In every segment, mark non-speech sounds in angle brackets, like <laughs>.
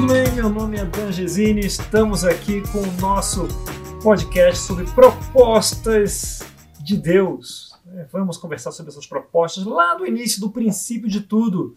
tudo bem? Meu nome é Dan Gesine, estamos aqui com o nosso podcast sobre propostas de Deus. É, vamos conversar sobre essas propostas lá do início, do princípio de tudo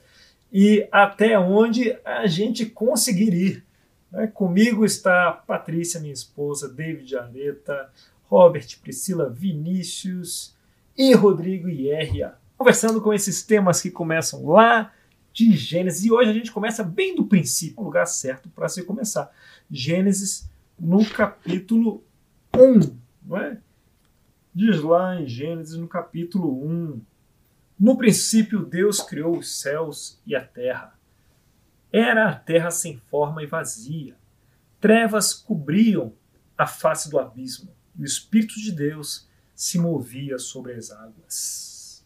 e até onde a gente conseguir ir. É, comigo está Patrícia, minha esposa, David Areta, Robert, Priscila, Vinícius e Rodrigo Ierria. Conversando com esses temas que começam lá de Gênesis. E hoje a gente começa bem do princípio, o lugar certo para se começar. Gênesis no capítulo 1, não é? Diz lá em Gênesis no capítulo 1. No princípio Deus criou os céus e a terra. Era a terra sem forma e vazia. Trevas cobriam a face do abismo, e o Espírito de Deus se movia sobre as águas.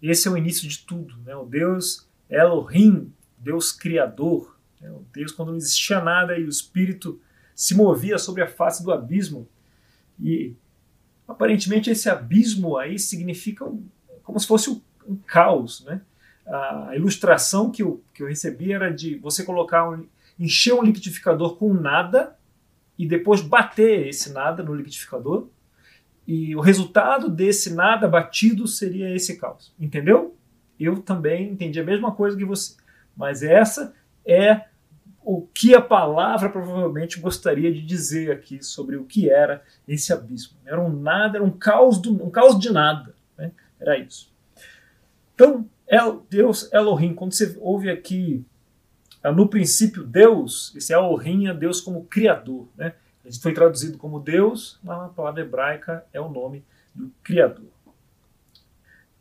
Esse é o início de tudo, né? O Deus Elohim, Deus Criador, né? Deus quando não existia nada e o Espírito se movia sobre a face do abismo. E aparentemente esse abismo aí significa um, como se fosse um, um caos. Né? A ilustração que eu, que eu recebi era de você colocar um, encher um liquidificador com nada e depois bater esse nada no liquidificador. E o resultado desse nada batido seria esse caos. Entendeu? Eu também entendi a mesma coisa que você. Mas essa é o que a palavra provavelmente gostaria de dizer aqui sobre o que era esse abismo. Era um nada, era um caos, do, um caos de nada. Né? Era isso. Então, El, Deus Elohim, quando você ouve aqui ah, no princípio Deus, esse Elohim é Deus como Criador. Né? Ele foi traduzido como Deus, mas na palavra hebraica é o nome do Criador.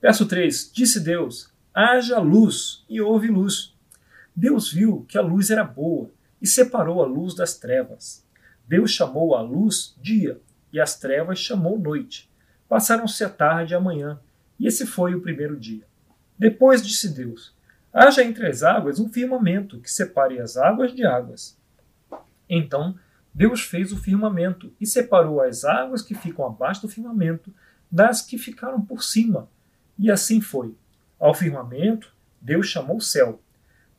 Verso 3: Disse Deus: haja luz, e houve luz. Deus viu que a luz era boa e separou a luz das trevas. Deus chamou a luz dia e as trevas chamou noite. Passaram-se a tarde e a manhã, e esse foi o primeiro dia. Depois disse Deus: Haja entre as águas um firmamento que separe as águas de águas. Então Deus fez o firmamento e separou as águas que ficam abaixo do firmamento das que ficaram por cima. E assim foi. Ao firmamento, Deus chamou o céu.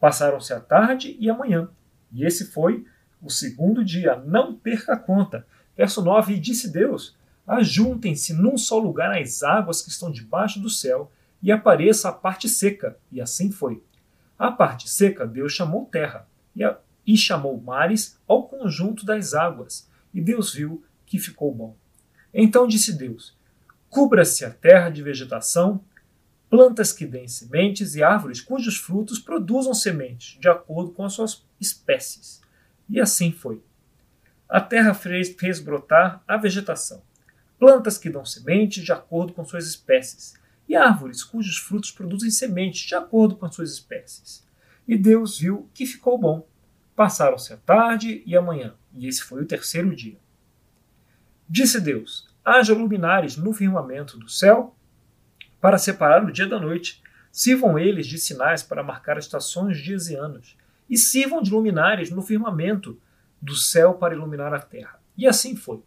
Passaram-se a tarde e a manhã, e esse foi o segundo dia. Não perca a conta. Verso 9: E disse Deus: Ajuntem-se num só lugar as águas que estão debaixo do céu, e apareça a parte seca. E assim foi. A parte seca Deus chamou terra, e, a, e chamou mares ao conjunto das águas. E Deus viu que ficou bom. Então disse Deus: Cubra-se a terra de vegetação, plantas que deem sementes e árvores cujos frutos produzam sementes, de acordo com as suas espécies. E assim foi. A terra fez, fez brotar a vegetação, plantas que dão sementes de acordo com suas espécies, e árvores cujos frutos produzem sementes de acordo com as suas espécies. E Deus viu que ficou bom. Passaram-se a tarde e a manhã, e esse foi o terceiro dia. Disse Deus: Haja luminares no firmamento do céu para separar o dia da noite. Sirvam eles de sinais para marcar estações, dias e anos. E sirvam de luminares no firmamento do céu para iluminar a terra. E assim foi.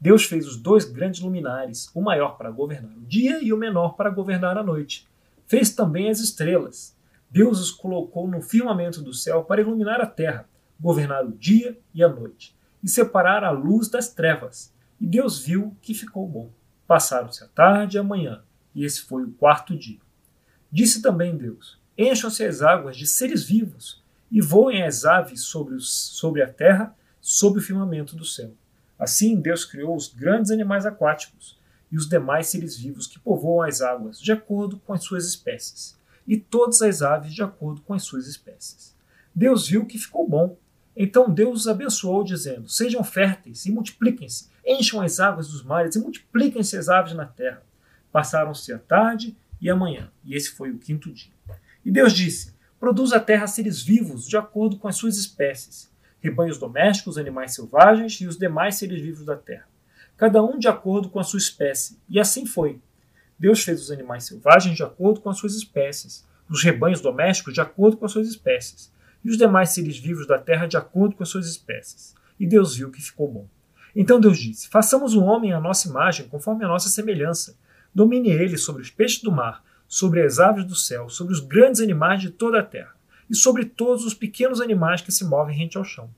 Deus fez os dois grandes luminares, o maior para governar o dia e o menor para governar a noite. Fez também as estrelas. Deus os colocou no firmamento do céu para iluminar a terra, governar o dia e a noite, e separar a luz das trevas. E Deus viu que ficou bom. Passaram-se a tarde e a manhã, e esse foi o quarto dia. Disse também Deus: Encham-se as águas de seres vivos, e voem as aves sobre, os, sobre a terra, sob o firmamento do céu. Assim Deus criou os grandes animais aquáticos e os demais seres vivos que povoam as águas, de acordo com as suas espécies, e todas as aves de acordo com as suas espécies. Deus viu que ficou bom. Então Deus os abençoou, dizendo: Sejam férteis e multipliquem-se, encham as águas dos mares e multipliquem-se as aves na terra. Passaram-se a tarde e a manhã, e esse foi o quinto dia. E Deus disse: Produz a terra seres vivos, de acordo com as suas espécies, rebanhos domésticos, animais selvagens e os demais seres vivos da terra, cada um de acordo com a sua espécie. E assim foi. Deus fez os animais selvagens de acordo com as suas espécies, os rebanhos domésticos de acordo com as suas espécies, e os demais seres vivos da terra de acordo com as suas espécies. E Deus viu que ficou bom. Então Deus disse: Façamos o homem à nossa imagem, conforme a nossa semelhança Domine ele sobre os peixes do mar, sobre as aves do céu, sobre os grandes animais de toda a terra, e sobre todos os pequenos animais que se movem rente ao chão.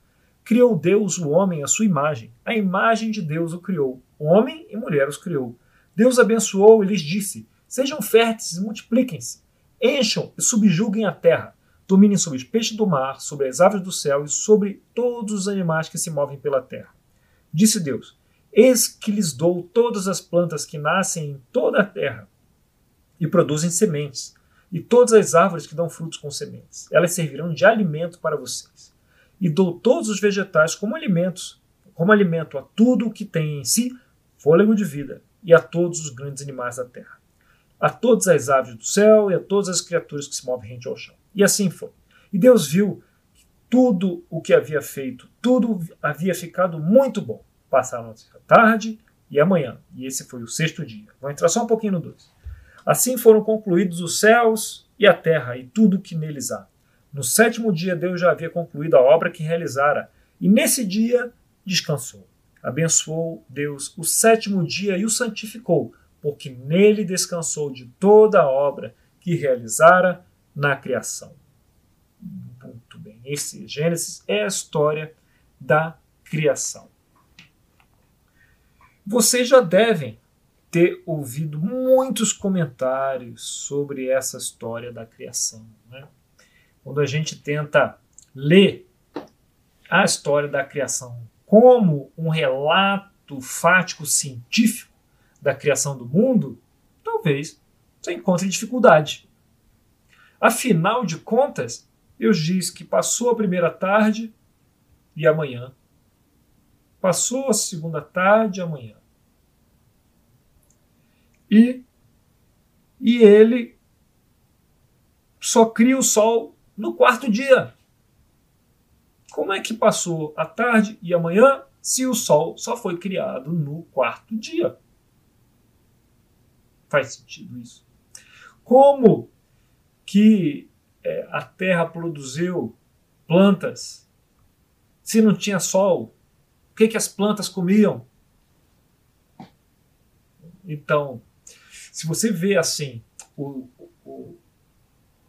Criou Deus o homem à sua imagem. A imagem de Deus o criou. Homem e mulher os criou. Deus abençoou e lhes disse: Sejam férteis e multipliquem-se. Encham e subjuguem a terra. Dominem sobre os peixes do mar, sobre as aves do céu e sobre todos os animais que se movem pela terra. Disse Deus: Eis que lhes dou todas as plantas que nascem em toda a terra e produzem sementes, e todas as árvores que dão frutos com sementes. Elas servirão de alimento para vocês. E dou todos os vegetais como alimentos, como alimento a tudo o que tem em si fôlego de vida, e a todos os grandes animais da terra, a todas as aves do céu e a todas as criaturas que se movem rente ao chão. E assim foi. E Deus viu que tudo o que havia feito, tudo havia ficado muito bom. Passaram a tarde e amanhã, e esse foi o sexto dia. Vou entrar só um pouquinho no 2. Assim foram concluídos os céus e a terra e tudo o que neles há. No sétimo dia Deus já havia concluído a obra que realizara, e nesse dia descansou. Abençoou Deus o sétimo dia e o santificou, porque nele descansou de toda a obra que realizara na criação. Muito bem, esse Gênesis é a história da criação. Vocês já devem ter ouvido muitos comentários sobre essa história da criação. Né? Quando a gente tenta ler a história da criação como um relato fático científico da criação do mundo, talvez você encontre dificuldade. Afinal de contas, Deus diz que passou a primeira tarde e amanhã. Passou a segunda tarde e amanhã. E, e ele só cria o sol no quarto dia. Como é que passou a tarde e a manhã se o sol só foi criado no quarto dia? Faz sentido isso? Como que é, a terra produziu plantas se não tinha sol? O que, que as plantas comiam? Então, se você vê assim o, o,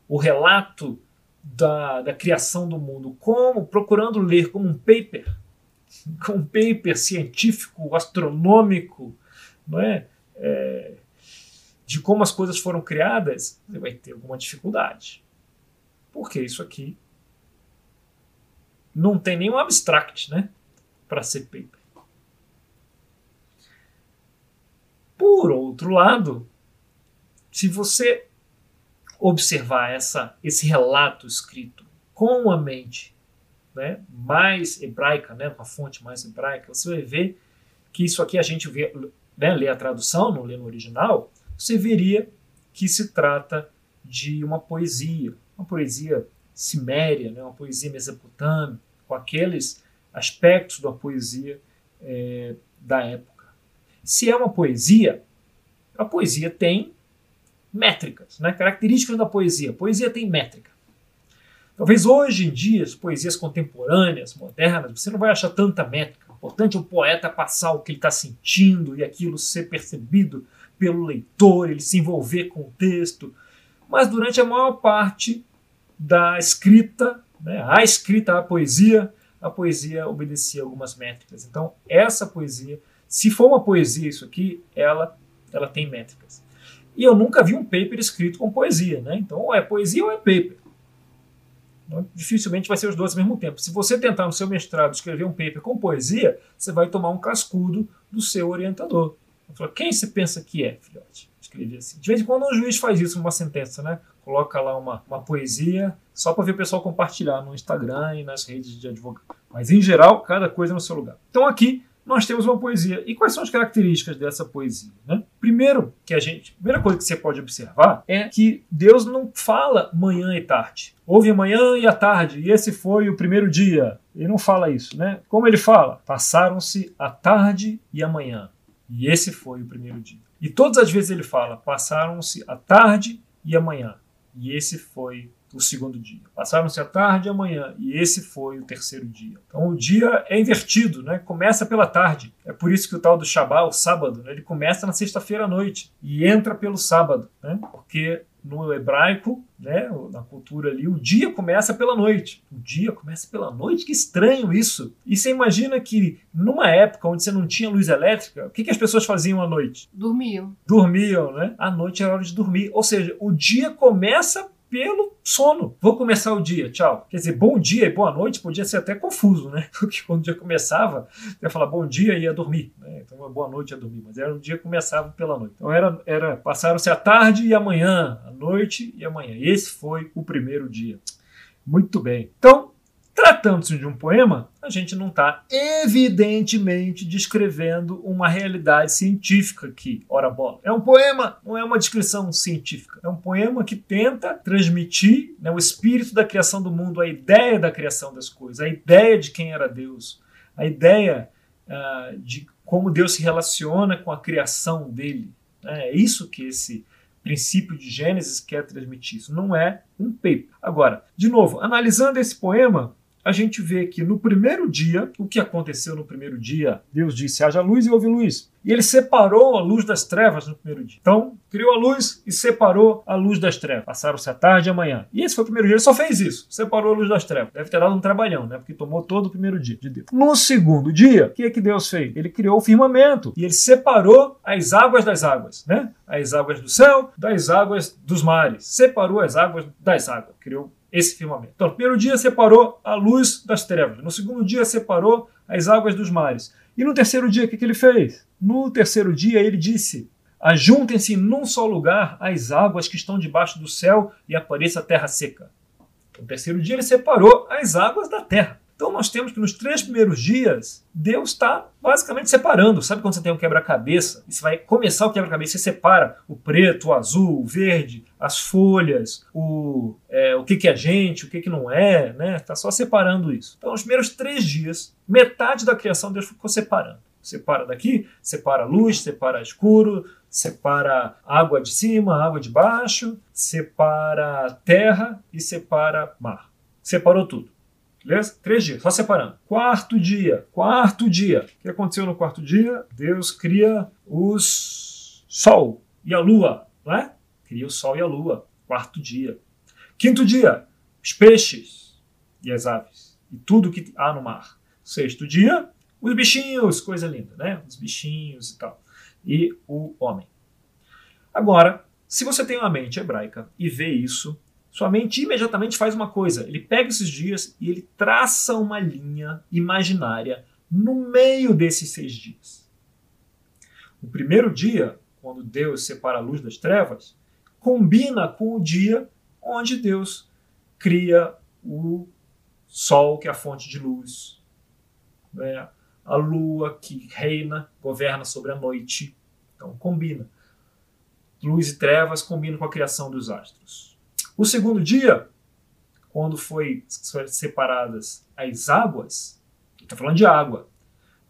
o relato da, da criação do mundo como procurando ler como um paper, <laughs> como um paper científico, astronômico, não é? é de como as coisas foram criadas, você vai ter alguma dificuldade. Porque isso aqui não tem nenhum abstract, né? Para ser paper. Por outro lado, se você observar essa, esse relato escrito com a mente né, mais hebraica, né, uma fonte mais hebraica, você vai ver que isso aqui a gente vê, né, lê a tradução, não lê no original, você veria que se trata de uma poesia, uma poesia siméria, né, uma poesia mesopotâmica, com aqueles aspectos da poesia é, da época. Se é uma poesia, a poesia tem métricas, né? características da poesia. A poesia tem métrica. Talvez hoje em dia, as poesias contemporâneas, modernas, você não vai achar tanta métrica. O importante é o poeta passar o que ele está sentindo e aquilo ser percebido pelo leitor, ele se envolver com o texto. Mas durante a maior parte da escrita, né, a escrita, a poesia, a poesia obedecia algumas métricas. Então, essa poesia, se for uma poesia isso aqui, ela, ela tem métricas. E eu nunca vi um paper escrito com poesia, né? Então, ou é poesia ou é paper. Então, dificilmente vai ser os dois ao mesmo tempo. Se você tentar no seu mestrado escrever um paper com poesia, você vai tomar um cascudo do seu orientador. Quem você pensa que é, filhote? Escrevi assim. De vez em quando um juiz faz isso numa sentença, né? Coloca lá uma, uma poesia só para ver o pessoal compartilhar no Instagram e nas redes de advogado. Mas em geral, cada coisa no seu lugar. Então aqui nós temos uma poesia. E quais são as características dessa poesia? Né? Primeiro, que a gente, primeira coisa que você pode observar é que Deus não fala manhã e tarde. Houve a manhã e a tarde, e esse foi o primeiro dia. Ele não fala isso, né? Como ele fala? Passaram-se a tarde e a manhã, e esse foi o primeiro dia. E todas as vezes ele fala: passaram-se a tarde e a manhã, e esse foi o segundo dia. Passaram-se a tarde e a manhã, e esse foi o terceiro dia. Então o dia é invertido, né? começa pela tarde. É por isso que o tal do Shabbat, o sábado, né? ele começa na sexta-feira à noite e entra pelo sábado, né? porque no hebraico, né, na cultura ali, o dia começa pela noite. O dia começa pela noite? Que estranho isso. E você imagina que numa época onde você não tinha luz elétrica, o que, que as pessoas faziam à noite? Dormiam. Dormiam, né? À noite era hora de dormir. Ou seja, o dia começa pelo sono. Vou começar o dia, tchau. Quer dizer, bom dia e boa noite podia ser até confuso, né? <laughs> Porque quando o dia começava, você ia falar bom dia e ia dormir. Né? Então, boa noite ia dormir. Mas era o dia começava pela noite. Então, era, era passaram-se a tarde e a manhã, a noite e a manhã. Esse foi o primeiro dia. Muito bem. Então, Tratando-se de um poema, a gente não está evidentemente descrevendo uma realidade científica aqui, ora bola. É um poema, não é uma descrição científica. É um poema que tenta transmitir né, o espírito da criação do mundo, a ideia da criação das coisas, a ideia de quem era Deus, a ideia uh, de como Deus se relaciona com a criação dele. É isso que esse princípio de Gênesis quer transmitir. Isso não é um paper. Agora, de novo, analisando esse poema, a gente vê que no primeiro dia, o que aconteceu no primeiro dia? Deus disse: haja luz e houve luz. E ele separou a luz das trevas no primeiro dia. Então, criou a luz e separou a luz das trevas. Passaram-se a tarde e a manhã. E esse foi o primeiro dia, ele só fez isso. Separou a luz das trevas. Deve ter dado um trabalhão, né? Porque tomou todo o primeiro dia de Deus. No segundo dia, o que é que Deus fez? Ele criou o firmamento. E ele separou as águas das águas, né? As águas do céu das águas dos mares. Separou as águas das águas. Criou esse firmamento. Então, no primeiro dia separou a luz das trevas, no segundo dia separou as águas dos mares. E no terceiro dia, o que, que ele fez? No terceiro dia, ele disse: Ajuntem-se num só lugar as águas que estão debaixo do céu e apareça a terra seca. No terceiro dia, ele separou as águas da terra. Então nós temos que nos três primeiros dias, Deus está basicamente separando. Sabe quando você tem um quebra-cabeça? Você vai começar o quebra-cabeça, você separa o preto, o azul, o verde, as folhas, o, é, o que, que é gente, o que, que não é, né? Está só separando isso. Então, nos primeiros três dias, metade da criação Deus ficou separando. Separa daqui, separa luz, separa escuro, separa água de cima, água de baixo, separa terra e separa mar. Separou tudo. Beleza? Três dias, só separando. Quarto dia, quarto dia. O que aconteceu no quarto dia? Deus cria os Sol e a Lua, não é? Cria o Sol e a Lua. Quarto dia. Quinto dia, os peixes e as aves. E tudo que há no mar. Sexto dia, os bichinhos, coisa linda, né? Os bichinhos e tal. E o homem. Agora, se você tem uma mente hebraica e vê isso, sua mente imediatamente faz uma coisa: ele pega esses dias e ele traça uma linha imaginária no meio desses seis dias. O primeiro dia, quando Deus separa a luz das trevas, combina com o dia onde Deus cria o sol, que é a fonte de luz, né? a lua, que reina, governa sobre a noite. Então, combina. Luz e trevas combinam com a criação dos astros. O segundo dia, quando foi separadas as águas, está falando de água,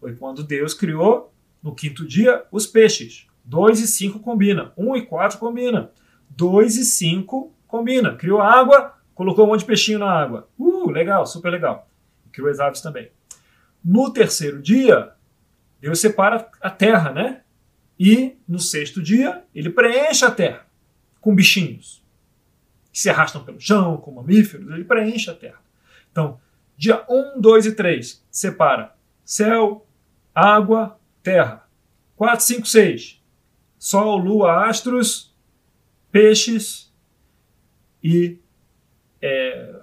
foi quando Deus criou no quinto dia os peixes. 2 e 5 combina, 1 um e 4 combina, 2 e 5 combina. Criou água, colocou um monte de peixinho na água. Uh, legal, super legal. Criou as aves também. No terceiro dia, Deus separa a terra, né? E no sexto dia, ele preenche a terra com bichinhos que se arrastam pelo chão, com mamíferos, ele preenche a Terra. Então, dia 1, 2 e 3 separa céu, água, terra. 4, 5, 6, sol, lua, astros, peixes e é,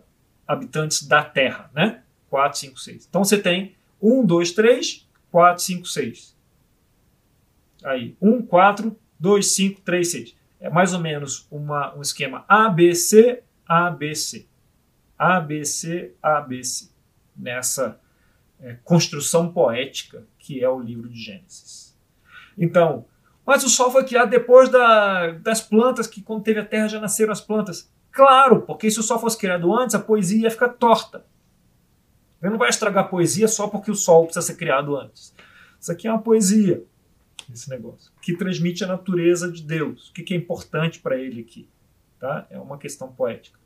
habitantes da terra, né? 4, 5, 6. Então você tem 1, 2, 3, 4, 5, 6. Aí, 1, 4, 2, 5, 3, 6 é mais ou menos uma, um esquema ABC, ABC. ABC, ABC. Nessa é, construção poética que é o livro de Gênesis. Então, mas o sol foi criado depois da, das plantas, que quando teve a terra já nasceram as plantas. Claro, porque se o sol fosse criado antes, a poesia ia ficar torta. Ele não vai estragar a poesia só porque o sol precisa ser criado antes. Isso aqui é uma poesia esse negócio, que transmite a natureza de Deus, o que é importante para ele aqui. Tá? É uma questão poética.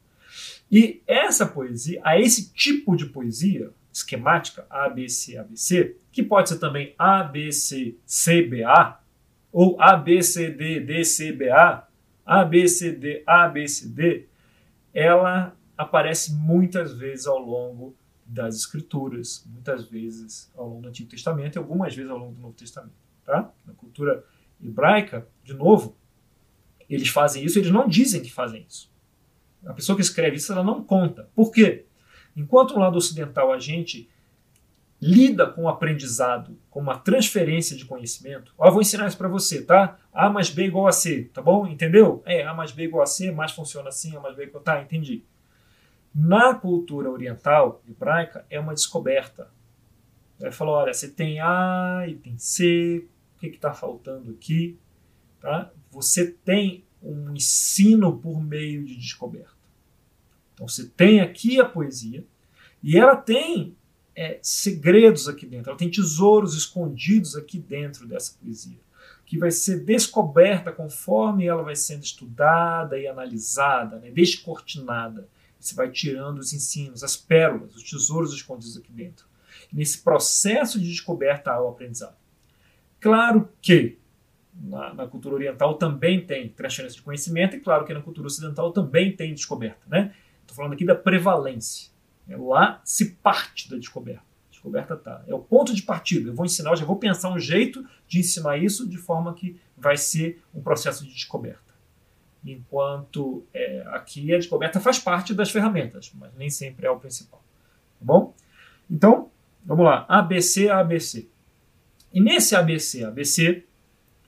E essa poesia, a esse tipo de poesia esquemática, ABC, ABC, que pode ser também ABC, CBA, ou ABCD, DCBA, ABCD, ABCD, ela aparece muitas vezes ao longo das Escrituras, muitas vezes ao longo do Antigo Testamento e algumas vezes ao longo do Novo Testamento. Tá? Na cultura hebraica, de novo, eles fazem isso, eles não dizem que fazem isso. A pessoa que escreve isso, ela não conta. Por quê? Enquanto no lado ocidental a gente lida com o aprendizado, com uma transferência de conhecimento, ó, vou ensinar isso para você, tá? A mais B igual a C, tá bom? Entendeu? É, A mais B igual a C, mais funciona assim, A mais B igual... Tá, entendi. Na cultura oriental, hebraica, é uma descoberta. Ele falou, olha, você tem A e tem C, que está faltando aqui? Tá? Você tem um ensino por meio de descoberta. Então você tem aqui a poesia e ela tem é, segredos aqui dentro, ela tem tesouros escondidos aqui dentro dessa poesia, que vai ser descoberta conforme ela vai sendo estudada e analisada, né, descortinada. Você vai tirando os ensinos, as pérolas, os tesouros escondidos aqui dentro. nesse processo de descoberta há o aprendizado. Claro que na, na, cultura oriental também tem transferência de conhecimento, e claro que na cultura ocidental também tem descoberta. Né? Estou falando aqui da prevalência. É, lá se parte da descoberta. Descoberta tá. É o ponto de partida. Eu vou ensinar, eu já vou pensar um jeito de ensinar isso de forma que vai ser um processo de descoberta enquanto é, aqui a descoberta faz parte das ferramentas, mas nem sempre é o principal. Tá bom? Então, vamos lá. ABC, ABC. E nesse ABC, ABC,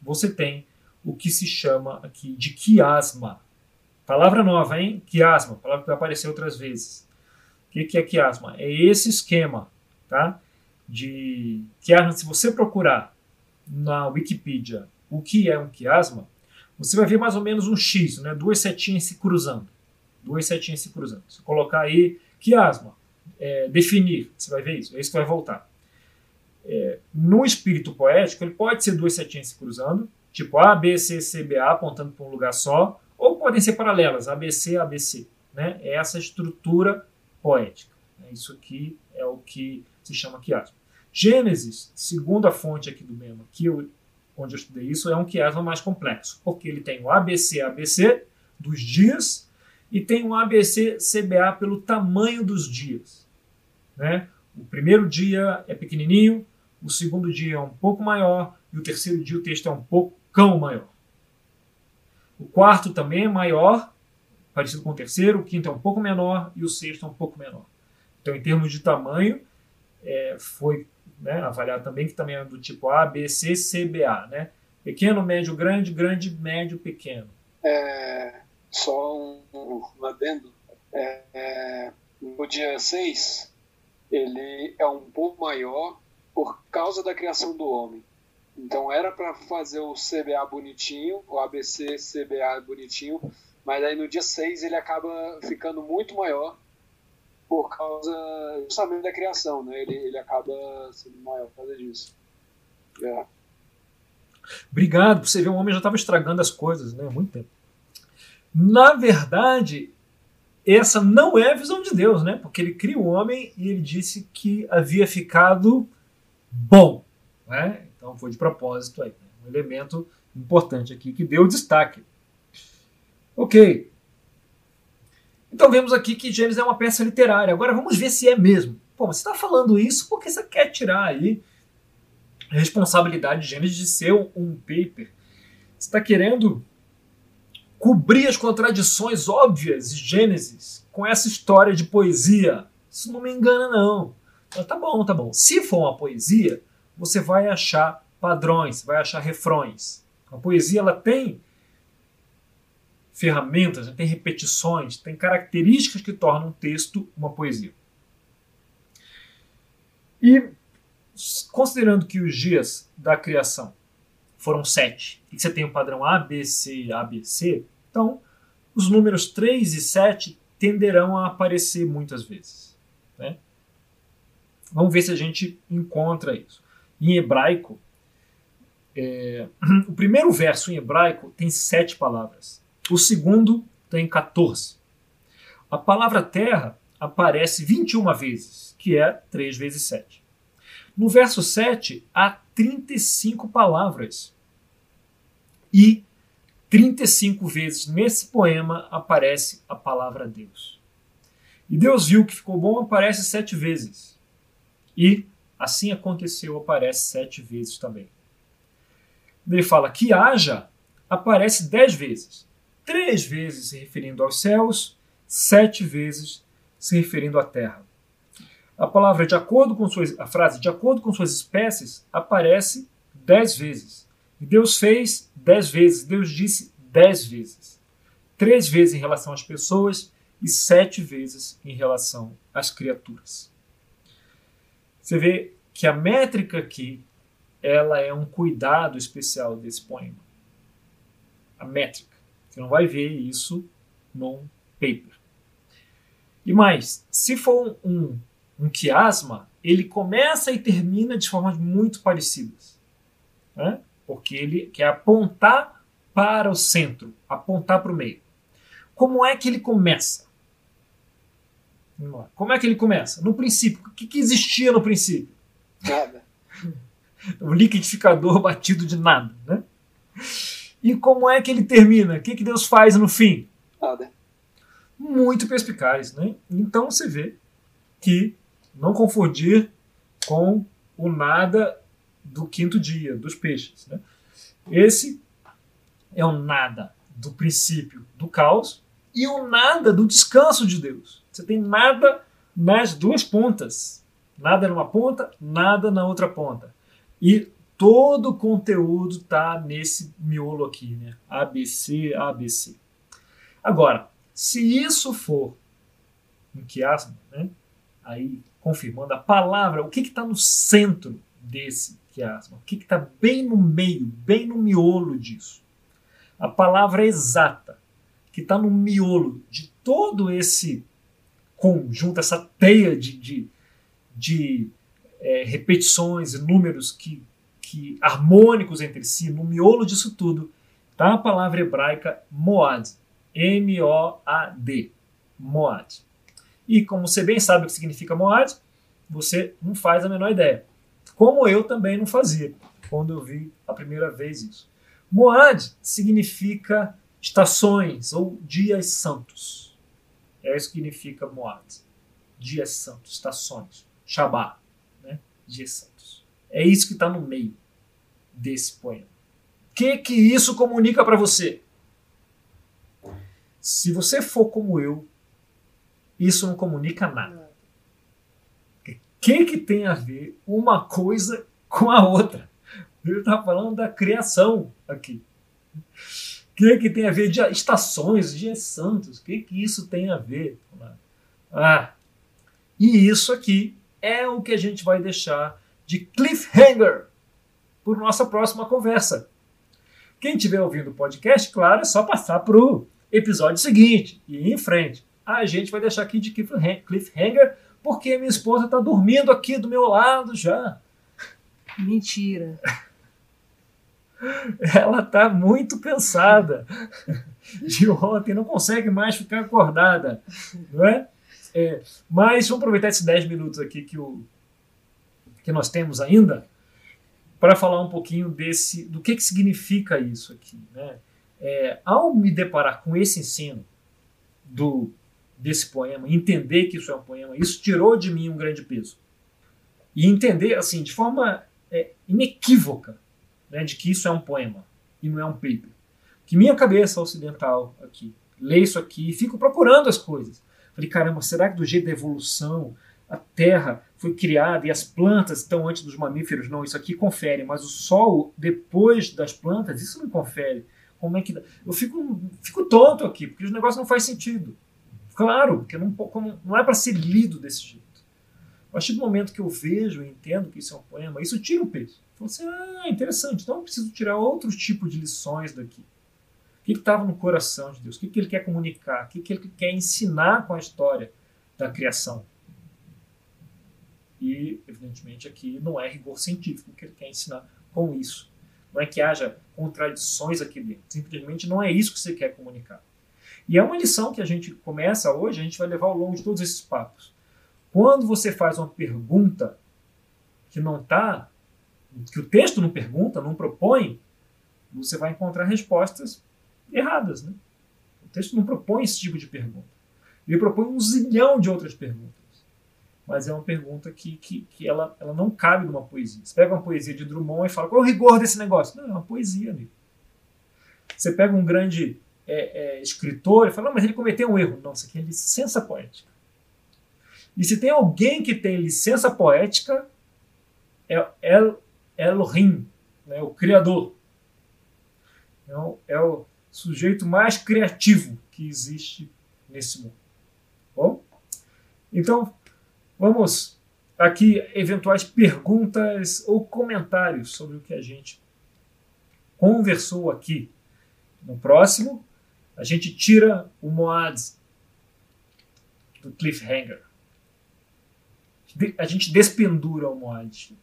você tem o que se chama aqui de quiasma. Palavra nova, hein? Quiasma, palavra que vai aparecer outras vezes. O que é quiasma? É esse esquema, tá? De quiasma, se você procurar na Wikipedia o que é um quiasma, você vai ver mais ou menos um X, né? duas setinhas se cruzando. Duas setinhas se cruzando. Se colocar aí quiasma, é, definir, você vai ver isso, é isso que vai voltar. É, no espírito poético, ele pode ser duas setinhas se cruzando, tipo A, B, C, C, B, A, apontando para um lugar só, ou podem ser paralelas, ABC, ABC. Né? É essa estrutura poética. Isso aqui é o que se chama quiasma. Gênesis, segundo a fonte aqui do mesmo, que eu onde eu estudei isso, é um quiasma mais complexo, porque ele tem o ABC ABC dos dias e tem o ABC CBA pelo tamanho dos dias. Né? O primeiro dia é pequenininho, o segundo dia é um pouco maior e o terceiro dia o texto é um pouco maior. O quarto também é maior, parecido com o terceiro, o quinto é um pouco menor e o sexto é um pouco menor. Então, em termos de tamanho, é, foi né, avaliar também, que também é do tipo A, B, C, C, B, A, né? Pequeno, médio, grande, grande, médio, pequeno. É, só um, um adendo. É, é, no dia 6, ele é um pouco maior por causa da criação do homem. Então era para fazer o CBA bonitinho, o ABC CBA bonitinho, mas aí no dia 6 ele acaba ficando muito maior por causa justamente da criação, né? Ele, ele acaba sendo maior por causa disso. É. Obrigado. Você vê, o homem já estava estragando as coisas, né? Há muito tempo. Na verdade, essa não é a visão de Deus, né? Porque ele cria o homem e ele disse que havia ficado bom, né? Então foi de propósito aí, né? um elemento importante aqui que deu destaque. Ok. Então vemos aqui que Gênesis é uma peça literária. Agora vamos ver se é mesmo. Pô, você está falando isso porque você quer tirar aí a responsabilidade de Gênesis de ser um paper. Você está querendo cobrir as contradições óbvias de Gênesis com essa história de poesia. Isso não me engana, não. Mas tá bom, tá bom. Se for uma poesia, você vai achar padrões, vai achar refrões. A poesia ela tem ferramentas, né? tem repetições, tem características que tornam um texto uma poesia. E considerando que os dias da criação foram sete, e que você tem o padrão A, B, C, A, B, C, então os números 3 e 7 tenderão a aparecer muitas vezes. Né? Vamos ver se a gente encontra isso. Em hebraico, é, <clears throat> o primeiro verso em hebraico tem sete palavras. O segundo tem 14. A palavra terra aparece 21 vezes, que é 3 vezes 7. No verso 7, há 35 palavras. E 35 vezes nesse poema aparece a palavra Deus. E Deus viu que ficou bom, aparece sete vezes. E assim aconteceu, aparece sete vezes também. Ele fala que haja, aparece dez vezes. Três vezes se referindo aos céus, sete vezes se referindo à terra. A palavra de acordo com suas, a frase de acordo com suas espécies aparece dez vezes. Deus fez dez vezes. Deus disse dez vezes. Três vezes em relação às pessoas e sete vezes em relação às criaturas. Você vê que a métrica aqui ela é um cuidado especial desse poema. A métrica. Você não vai ver isso num paper. E mais, se for um um quiasma, ele começa e termina de formas muito parecidas. Né? Porque ele quer apontar para o centro, apontar para o meio. Como é que ele começa? Como é que ele começa? No princípio. O que, que existia no princípio? Nada. <laughs> o liquidificador batido de nada. Né? E como é que ele termina? O que, que Deus faz no fim? Nada. Muito perspicaz. Né? Então você vê que não confundir com o nada do quinto dia, dos peixes. Né? Esse é o nada do princípio do caos e o nada do descanso de Deus. Você tem nada nas duas pontas. Nada numa ponta, nada na outra ponta. E todo o conteúdo está nesse miolo aqui, né? ABC, ABC. Agora, se isso for um quiasmo, né? aí confirmando a palavra, o que está no centro desse quiasma, o que está bem no meio, bem no miolo disso. A palavra exata, que está no miolo de todo esse conjunto, essa teia de, de, de é, repetições e números que, que harmônicos entre si, no miolo disso tudo, está a palavra hebraica moad, M-O-A-D, moad. E como você bem sabe o que significa Moad, você não faz a menor ideia. Como eu também não fazia quando eu vi a primeira vez isso. Moad significa estações ou dias santos. É isso que significa Moad. Dias santos, estações. Shabá, né? dias santos. É isso que está no meio desse poema. O que, que isso comunica para você? Se você for como eu, isso não comunica nada. O que, que tem a ver uma coisa com a outra? Ele está falando da criação aqui. O que, que tem a ver de estações, dias santos? O que, que isso tem a ver? Ah, e isso aqui é o que a gente vai deixar de cliffhanger por nossa próxima conversa. Quem estiver ouvindo o podcast, claro, é só passar para o episódio seguinte e ir em frente a gente vai deixar aqui de cliffhanger porque minha esposa está dormindo aqui do meu lado já. Mentira. <laughs> <laughs> Ela está muito cansada <laughs> de ontem, não consegue mais ficar acordada, não é? é mas vamos aproveitar esses 10 minutos aqui que, o, que nós temos ainda para falar um pouquinho desse do que, que significa isso aqui. Né? É, ao me deparar com esse ensino do desse poema, entender que isso é um poema, isso tirou de mim um grande peso. E entender, assim, de forma é, inequívoca, né, de que isso é um poema e não é um paper. Que minha cabeça ocidental aqui, lê isso aqui e fico procurando as coisas. Falei, caramba, será que do jeito da evolução a Terra foi criada e as plantas estão antes dos mamíferos? Não, isso aqui confere, mas o Sol depois das plantas, isso não confere. Como é que eu fico fico tonto aqui porque os negócios não faz sentido. Claro, porque não, não é para ser lido desse jeito. A partir do momento que eu vejo e entendo que isso é um poema, isso tira o peso. Falo assim, ah, interessante, então eu preciso tirar outros tipos de lições daqui. O que estava no coração de Deus? O que, que ele quer comunicar? O que, que ele quer ensinar com a história da criação? E, evidentemente, aqui não é rigor científico que ele quer ensinar com isso. Não é que haja contradições aqui dentro. Simplesmente não é isso que você quer comunicar. E é uma lição que a gente começa hoje, a gente vai levar ao longo de todos esses papos. Quando você faz uma pergunta que não está, que o texto não pergunta, não propõe, você vai encontrar respostas erradas. Né? O texto não propõe esse tipo de pergunta. Ele propõe um zilhão de outras perguntas. Mas é uma pergunta que, que, que ela, ela não cabe numa poesia. Você pega uma poesia de Drummond e fala qual é o rigor desse negócio? Não, é uma poesia, amigo. Você pega um grande é, é, escritor e fala, não, mas ele cometeu um erro. Não, isso aqui é licença poética. E se tem alguém que tem licença poética, é El, Elohim, né, o Criador. É o, é o sujeito mais criativo que existe nesse mundo. Bom? Então, vamos aqui eventuais perguntas ou comentários sobre o que a gente conversou aqui. No próximo, a gente tira o Moad do cliffhanger. A gente despendura o Moad.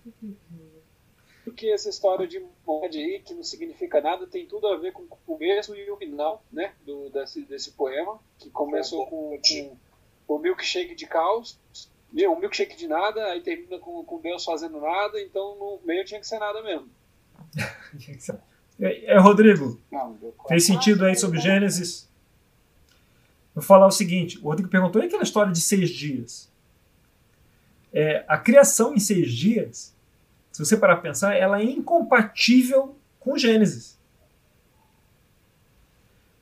Porque essa história de Moad aí, que não significa nada, tem tudo a ver com o começo e o final né, do, desse, desse poema, que começou com, com o milkshake de caos, o milkshake de nada, aí termina com, com Deus fazendo nada, então no meio tinha que ser nada mesmo. <laughs> É, é, Rodrigo, Não, fez sentido aí sobre Gênesis? Vou falar o seguinte: o Rodrigo perguntou e aquela história de seis dias? É, a criação em seis dias, se você parar para pensar, ela é incompatível com Gênesis.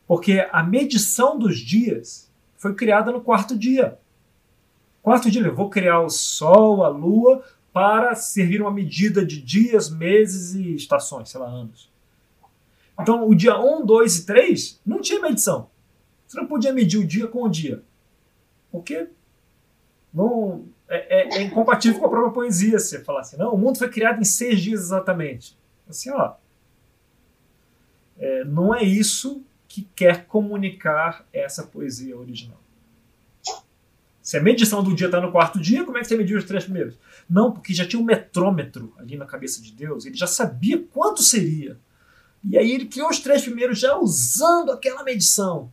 Porque a medição dos dias foi criada no quarto dia. Quarto dia, eu vou criar o Sol, a Lua, para servir uma medida de dias, meses e estações, sei lá, anos. Então, o dia 1, 2 e 3 não tinha medição. Você não podia medir o dia com o dia. Porque não, é, é, é incompatível com a própria poesia você falar assim, não, o mundo foi criado em seis dias exatamente. Assim, ó, é, não é isso que quer comunicar essa poesia original. Se a medição do dia está no quarto dia, como é que você mediu os três primeiros? Não, porque já tinha um metrômetro ali na cabeça de Deus, ele já sabia quanto seria. E aí ele criou os três primeiros já usando aquela medição.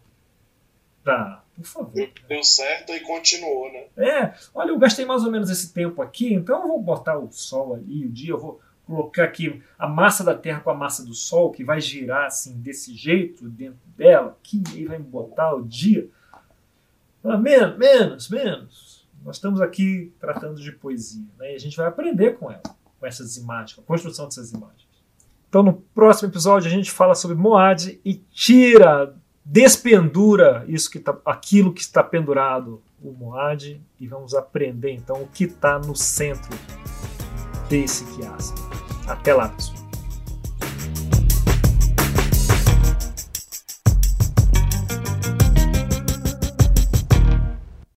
Tá, por favor. Deu certo e continuou, né? É, olha, eu gastei mais ou menos esse tempo aqui, então eu vou botar o Sol ali, o dia, eu vou colocar aqui a massa da Terra com a massa do Sol, que vai girar assim, desse jeito, dentro dela, aqui, e vai botar o dia. Ah, menos, menos, menos. Nós estamos aqui tratando de poesia, né? e a gente vai aprender com ela, com essas imagens, com a construção dessas imagens. Então, no próximo episódio, a gente fala sobre Moad e tira, despendura isso que tá, aquilo que está pendurado, o Moad, e vamos aprender então o que está no centro desse quiasma. Até lá, pessoal.